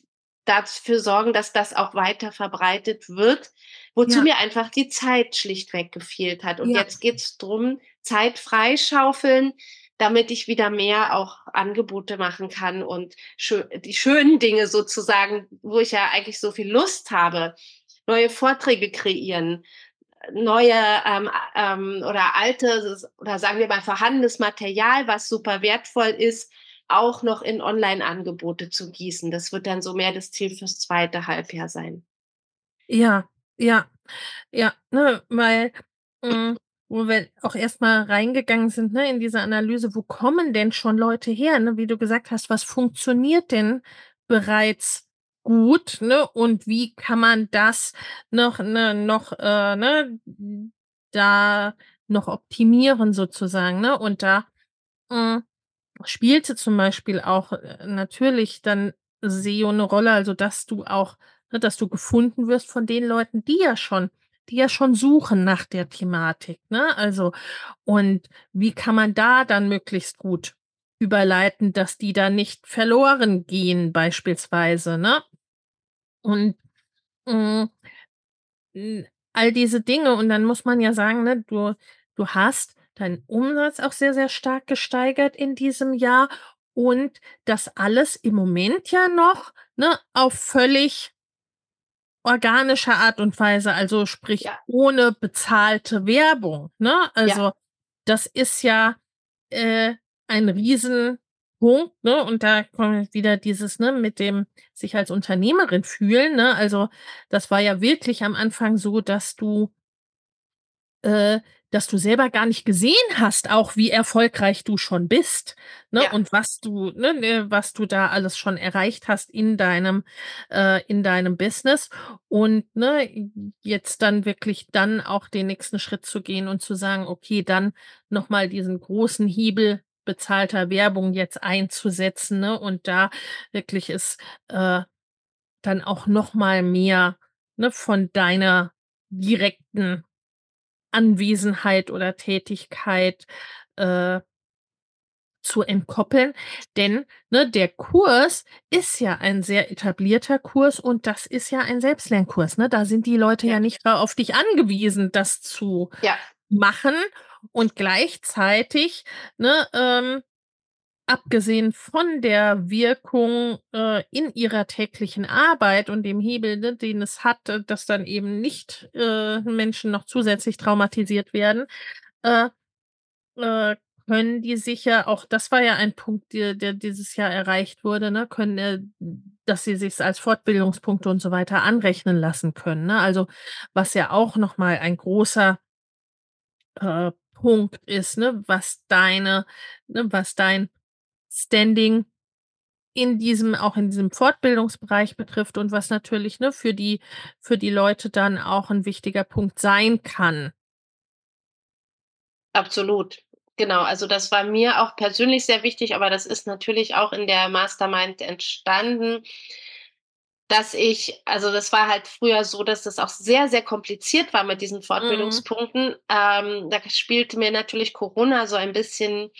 dafür sorgen, dass das auch weiter verbreitet wird, wozu ja. mir einfach die Zeit schlichtweg gefehlt hat. Und ja. jetzt geht es darum, Zeit freischaufeln, damit ich wieder mehr auch Angebote machen kann und schö die schönen Dinge sozusagen, wo ich ja eigentlich so viel Lust habe, neue Vorträge kreieren, neue ähm, ähm, oder altes oder sagen wir mal vorhandenes Material, was super wertvoll ist, auch noch in Online-Angebote zu gießen. Das wird dann so mehr das Ziel fürs zweite Halbjahr sein. Ja, ja, ja, ne, weil mh, hm, wo wir auch erstmal reingegangen sind, ne, in diese Analyse, wo kommen denn schon Leute her, ne, wie du gesagt hast, was funktioniert denn bereits gut, ne, und wie kann man das noch, ne, noch, äh, ne, da noch optimieren sozusagen, ne, und da mh, hm, spielte zum Beispiel auch äh, natürlich dann SEO eine Rolle, also dass du auch, ne, dass du gefunden wirst von den Leuten, die ja schon die ja schon suchen nach der Thematik, ne? Also, und wie kann man da dann möglichst gut überleiten, dass die da nicht verloren gehen, beispielsweise, ne? Und mh, hm, all diese Dinge, und dann muss man ja sagen, ne, du, du hast deinen Umsatz auch sehr, sehr stark gesteigert in diesem Jahr und das alles im Moment ja noch ne, auf völlig organischer Art und Weise, also sprich ja. ohne bezahlte Werbung. Ne? Also ja. das ist ja äh, ein Riesenpunkt, ne? Und da kommt wieder dieses, ne, mit dem sich als Unternehmerin fühlen, ne? Also das war ja wirklich am Anfang so, dass du äh, dass du selber gar nicht gesehen hast, auch wie erfolgreich du schon bist, ne? Ja. Und was du, ne, ne, was du da alles schon erreicht hast in deinem, äh, in deinem Business. Und ne, jetzt dann wirklich dann auch den nächsten Schritt zu gehen und zu sagen, okay, dann nochmal diesen großen Hebel bezahlter Werbung jetzt einzusetzen, ne? Und da wirklich ist äh, dann auch nochmal mehr ne, von deiner direkten Anwesenheit oder Tätigkeit äh, zu entkoppeln. Denn ne, der Kurs ist ja ein sehr etablierter Kurs und das ist ja ein Selbstlernkurs. Ne? Da sind die Leute ja, ja nicht auf dich angewiesen, das zu ja. machen. Und gleichzeitig ne, ähm, abgesehen von der Wirkung äh, in ihrer täglichen Arbeit und dem Hebel, ne, den es hat, äh, dass dann eben nicht äh, Menschen noch zusätzlich traumatisiert werden, äh, äh, können die sicher, auch das war ja ein Punkt, der, der dieses Jahr erreicht wurde, ne, können, äh, dass sie sich als Fortbildungspunkte und so weiter anrechnen lassen können. Ne? Also was ja auch nochmal ein großer äh, Punkt ist, ne, was deine, ne, was dein Standing in diesem, auch in diesem Fortbildungsbereich betrifft und was natürlich ne, für, die, für die Leute dann auch ein wichtiger Punkt sein kann. Absolut. Genau, also das war mir auch persönlich sehr wichtig, aber das ist natürlich auch in der Mastermind entstanden, dass ich, also das war halt früher so, dass das auch sehr, sehr kompliziert war mit diesen mhm. Fortbildungspunkten. Mhm. Ähm, da spielte mir natürlich Corona so ein bisschen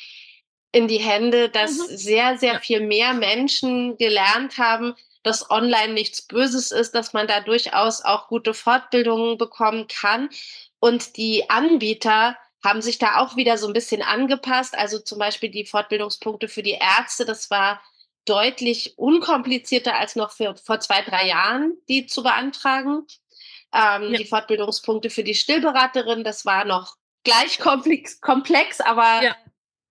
in die Hände, dass mhm. sehr, sehr viel mehr Menschen gelernt haben, dass online nichts Böses ist, dass man da durchaus auch gute Fortbildungen bekommen kann. Und die Anbieter haben sich da auch wieder so ein bisschen angepasst. Also zum Beispiel die Fortbildungspunkte für die Ärzte, das war deutlich unkomplizierter als noch für, vor zwei, drei Jahren, die zu beantragen. Ähm, ja. Die Fortbildungspunkte für die Stillberaterin, das war noch gleich komplex, komplex aber ja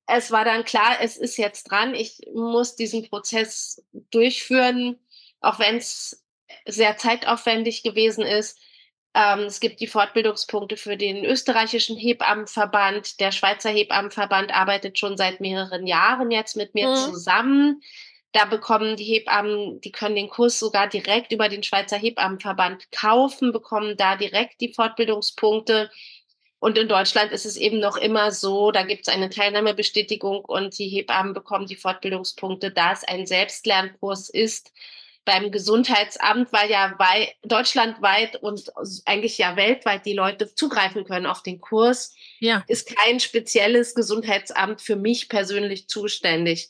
es war dann klar, es ist jetzt dran, ich muss diesen Prozess durchführen, auch wenn es sehr zeitaufwendig gewesen ist. Ähm, es gibt die Fortbildungspunkte für den österreichischen Hebammenverband. Der Schweizer Hebammenverband arbeitet schon seit mehreren Jahren jetzt mit mir mhm. zusammen. Da bekommen die Hebammen, die können den Kurs sogar direkt über den Schweizer Hebammenverband kaufen, bekommen da direkt die Fortbildungspunkte Und in Deutschland ist es eben noch immer so, da gibt es eine Teilnahmebestätigung und die Hebammen bekommen die Fortbildungspunkte, da es ein Selbstlernkurs ist beim Gesundheitsamt, weil ja wei deutschlandweit und eigentlich ja weltweit die Leute zugreifen können auf den Kurs, ja. ist kein spezielles Gesundheitsamt für mich persönlich zuständig.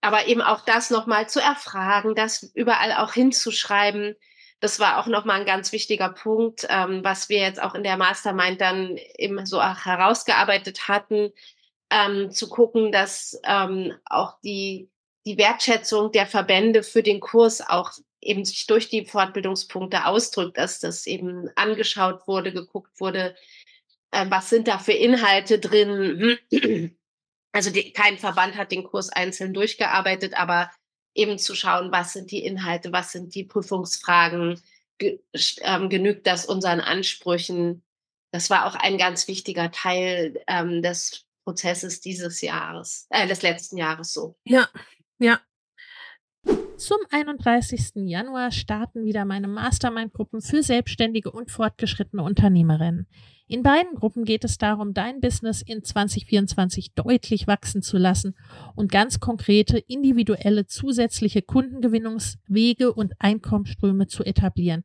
Aber eben auch das nochmal zu erfragen, das überall auch hinzuschreiben, das war auch nochmal ein ganz wichtiger Punkt, ähm, was wir jetzt auch in der Mastermind dann eben so auch herausgearbeitet hatten, ähm, zu gucken, dass ähm, auch die, die Wertschätzung der Verbände für den Kurs auch eben sich durch die Fortbildungspunkte ausdrückt, dass das eben angeschaut wurde, geguckt wurde, äh, was sind da für Inhalte drin. Also die, kein Verband hat den Kurs einzeln durchgearbeitet, aber eben zu schauen, was sind die Inhalte, was sind die Prüfungsfragen, ge, ähm, genügt das unseren Ansprüchen. Das war auch ein ganz wichtiger Teil ähm, des Prozesses dieses Jahres, äh, des letzten Jahres so. Ja, ja. Zum 31. Januar starten wieder meine Mastermind-Gruppen für selbstständige und fortgeschrittene Unternehmerinnen. In beiden Gruppen geht es darum, dein Business in 2024 deutlich wachsen zu lassen und ganz konkrete, individuelle, zusätzliche Kundengewinnungswege und Einkommensströme zu etablieren,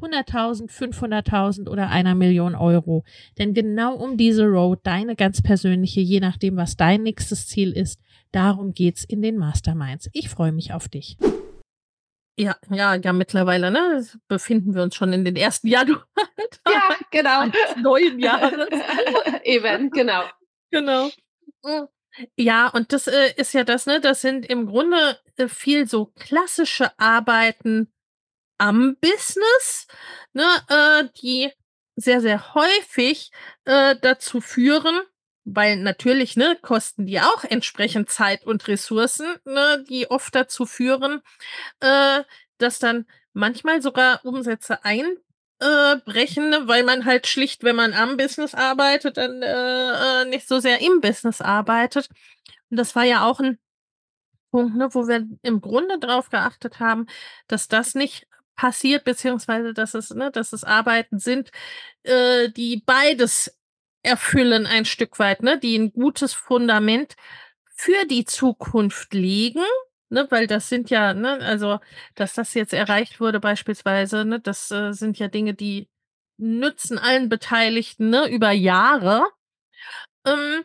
100.000, 500.000 oder einer Million Euro. Denn genau um diese Road, deine ganz persönliche, je nachdem, was dein nächstes Ziel ist, darum geht's in den Masterminds. Ich freue mich auf dich. Ja, ja, ja, mittlerweile, ne, befinden wir uns schon in den ersten Januar. Ja, genau. Neuen Jahres. Eben, genau. Genau. Ja, und das äh, ist ja das, ne, das sind im Grunde äh, viel so klassische Arbeiten am Business, ne, äh, die sehr, sehr häufig äh, dazu führen, weil natürlich ne, kosten die auch entsprechend Zeit und Ressourcen, ne, die oft dazu führen, äh, dass dann manchmal sogar Umsätze einbrechen, ne, weil man halt schlicht, wenn man am Business arbeitet, dann äh, äh, nicht so sehr im Business arbeitet. Und das war ja auch ein Punkt, ne, wo wir im Grunde darauf geachtet haben, dass das nicht passiert, beziehungsweise dass es, ne, dass es Arbeiten sind, äh, die beides erfüllen ein Stück weit, ne, die ein gutes Fundament für die Zukunft legen, ne, weil das sind ja, ne, also, dass das jetzt erreicht wurde beispielsweise, ne, das äh, sind ja Dinge, die nützen allen Beteiligten, ne, über Jahre. Ähm,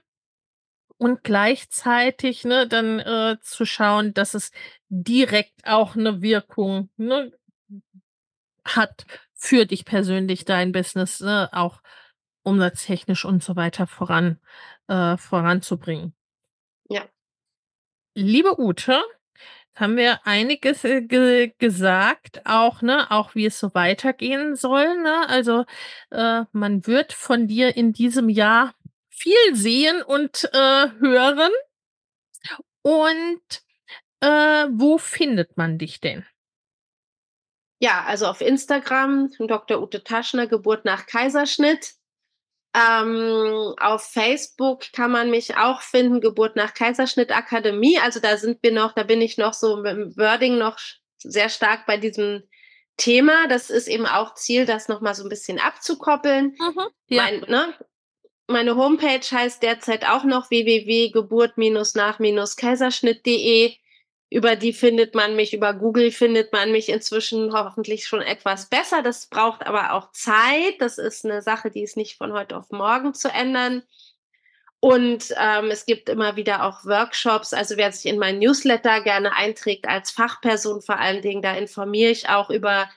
und gleichzeitig, ne, dann äh, zu schauen, dass es direkt auch eine Wirkung ne, hat für dich persönlich, dein Business, ne, auch umsatztechnisch und so weiter voran, äh, voranzubringen. Ja. Liebe Ute, haben wir einiges äh, ge gesagt, auch, ne, auch wie es so weitergehen soll, ne? Also, äh, man wird von dir in diesem Jahr viel sehen und äh, hören. Und äh, wo findet man dich denn? Ja, also auf Instagram, Dr. Ute Taschner, Geburt nach Kaiserschnitt. Ähm, auf Facebook kann man mich auch finden, Geburt nach Kaiserschnitt Akademie. Also da sind wir noch, da bin ich noch so mit dem Wording noch sehr stark bei diesem Thema. Das ist eben auch Ziel, das nochmal so ein bisschen abzukoppeln. Mhm, ja. mein, ne? Meine Homepage heißt derzeit auch noch www.geburt-nach-kaiserschnitt.de über die findet man mich, über Google findet man mich inzwischen hoffentlich schon etwas besser. Das braucht aber auch Zeit. Das ist eine Sache, die ist nicht von heute auf morgen zu ändern. Und ähm, es gibt immer wieder auch Workshops. Also wer sich in mein Newsletter gerne einträgt als Fachperson vor allen Dingen, da informiere ich auch über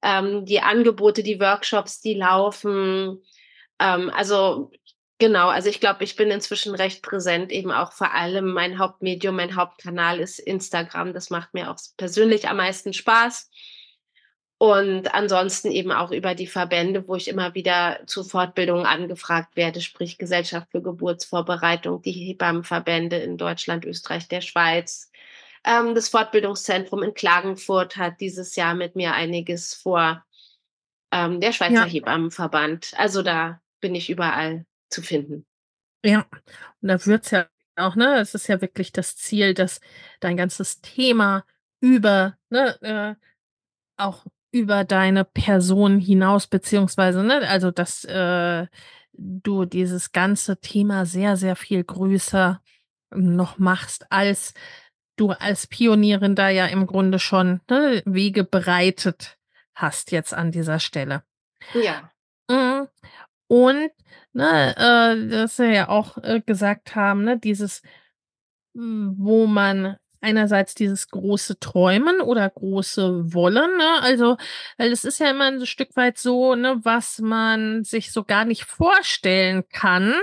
ähm, die Angebote, die Workshops, die laufen. Ähm, also Genau, also ich glaube, ich bin inzwischen recht präsent, eben auch vor allem mein Hauptmedium, mein Hauptkanal ist Instagram. Das macht mir auch persönlich am meisten Spaß. Und ansonsten eben auch über die Verbände, wo ich immer wieder zu Fortbildungen angefragt werde, sprich Gesellschaft für Geburtsvorbereitung, die Hebammenverbände in Deutschland, Österreich, der Schweiz. Ähm, das Fortbildungszentrum in Klagenfurt hat dieses Jahr mit mir einiges vor. Ähm, der Schweizer ja. Hebammenverband. Also da bin ich überall zu finden. Ja, und da wird es ja auch, ne? Es ist ja wirklich das Ziel, dass dein ganzes Thema über, ne, äh, auch über deine Person hinaus, beziehungsweise, ne, also dass äh, du dieses ganze Thema sehr, sehr viel größer noch machst, als du als Pionierin da ja im Grunde schon ne, Wege bereitet hast jetzt an dieser Stelle. Ja. Und, ne, äh, dass wir ja auch äh, gesagt haben, ne, dieses, wo man einerseits dieses große Träumen oder große Wollen, ne? Also, weil es ist ja immer ein Stück weit so, ne, was man sich so gar nicht vorstellen kann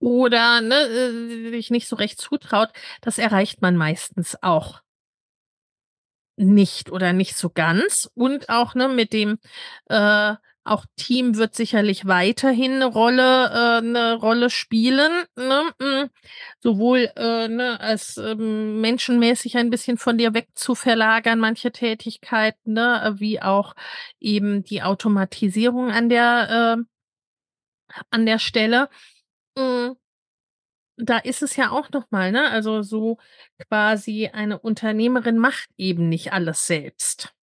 oder ne, äh, sich nicht so recht zutraut, das erreicht man meistens auch nicht oder nicht so ganz. Und auch ne, mit dem äh, auch Team wird sicherlich weiterhin eine Rolle, äh, eine Rolle spielen, ne? Mm, sowohl äh, ne, als ähm, menschenmäßig ein bisschen von dir weg zu verlagern, manche Tätigkeiten, ne? wie auch eben die Automatisierung an der, äh, an der Stelle. Mhm. Da ist es ja auch nochmal, ne? Also so quasi eine Unternehmerin macht eben nicht alles selbst.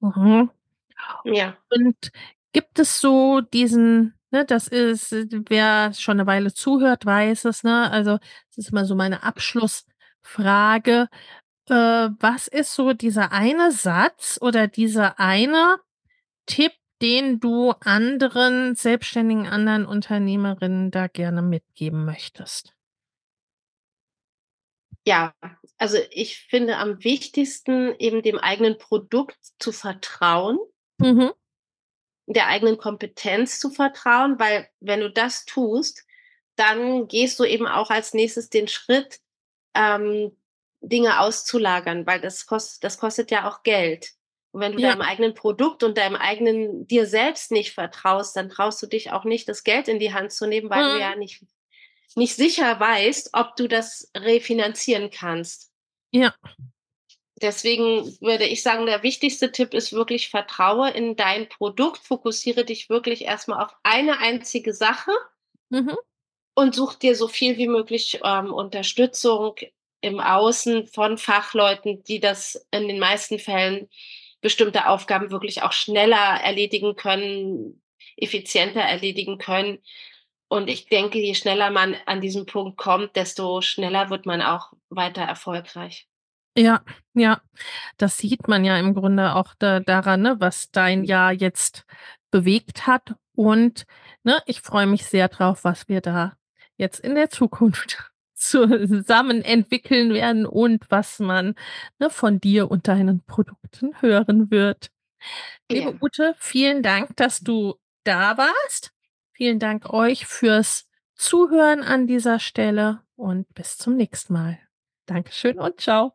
Mhm. Ja. Und gibt es so diesen, ne, das ist, wer schon eine Weile zuhört, weiß es, ne? Also, das ist immer so meine Abschlussfrage. Äh, was ist so dieser eine Satz oder dieser eine Tipp, den du anderen selbstständigen anderen Unternehmerinnen da gerne mitgeben möchtest? Ja, also ich finde am wichtigsten eben dem eigenen Produkt zu vertrauen Mhm. Der eigenen Kompetenz zu vertrauen, weil wenn du das tust, dann gehst du eben auch als nächstes den Schritt, ähm, Dinge auszulagern, weil das kostet, das kostet ja auch Geld. Und wenn du ja. deinem eigenen Produkt und deinem eigenen dir selbst nicht vertraust, dann traust du dich auch nicht, das Geld in die Hand zu nehmen, weil mhm. du ja nicht, nicht sicher weißt, ob du das refinanzieren kannst. Ja deswegen würde ich sagen, der wichtigste Tipp ist wirklich Vertraue in dein Produkt, fokussiere dich wirklich erstmal auf eine einzige Sache mhm. und such dir so viel wie möglich ähm, Unterstützung im Außen von Fachleuten, die das in den meisten Fällen bestimmte Aufgaben wirklich auch schneller erledigen können, effizienter erledigen können. Und ich denke, je schneller man an diesem Punkt kommt, desto schneller wird man auch weiter erfolgreich. Ja, ja, das sieht man ja im Grunde auch da, daran, ne, was dein Jahr jetzt bewegt hat. Und ne, ich freue mich sehr drauf, was wir da jetzt in der Zukunft zusammen entwickeln werden und was man ne, von dir und deinen Produkten hören wird. Liebe ja. Ute, vielen Dank, dass du da warst. Vielen Dank euch fürs Zuhören an dieser Stelle und bis zum nächsten Mal. Dankeschön und ciao.